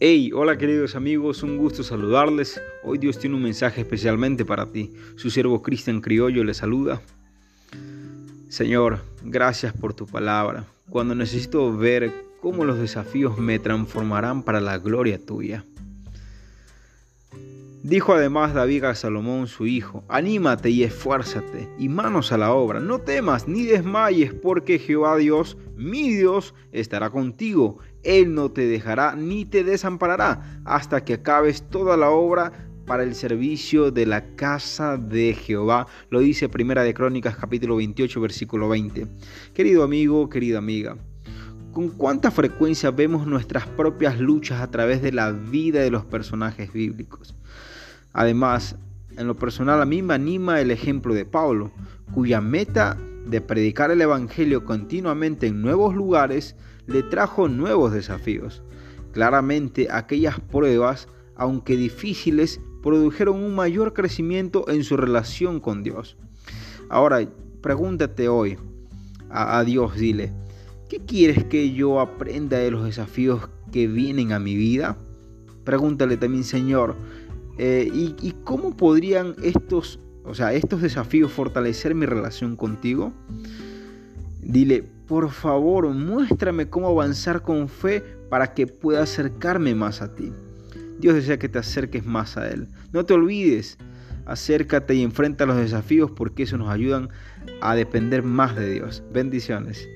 Hey, hola queridos amigos, un gusto saludarles. Hoy Dios tiene un mensaje especialmente para ti. Su siervo Cristian Criollo le saluda. Señor, gracias por tu palabra. Cuando necesito ver cómo los desafíos me transformarán para la gloria tuya. Dijo además David a Salomón su hijo, anímate y esfuérzate, y manos a la obra, no temas ni desmayes, porque Jehová Dios, mi Dios, estará contigo él no te dejará ni te desamparará hasta que acabes toda la obra para el servicio de la casa de Jehová. Lo dice Primera de Crónicas capítulo 28 versículo 20. Querido amigo, querida amiga, ¿con cuánta frecuencia vemos nuestras propias luchas a través de la vida de los personajes bíblicos? Además, en lo personal a mí me anima el ejemplo de Pablo, cuya meta de predicar el Evangelio continuamente en nuevos lugares le trajo nuevos desafíos. Claramente aquellas pruebas, aunque difíciles, produjeron un mayor crecimiento en su relación con Dios. Ahora, pregúntate hoy a, Dios, dile, ¿qué quieres que yo aprenda de los desafíos que vienen a mi vida? Pregúntale también, Señor, eh, ¿y, ¿y cómo podrían estos, o sea, estos desafíos fortalecer mi relación contigo? Dile, por favor, muéstrame cómo avanzar con fe para que pueda acercarme más a ti. Dios desea que te acerques más a Él. No te olvides, acércate y enfrenta los desafíos porque eso nos ayudan a depender más de Dios. Bendiciones.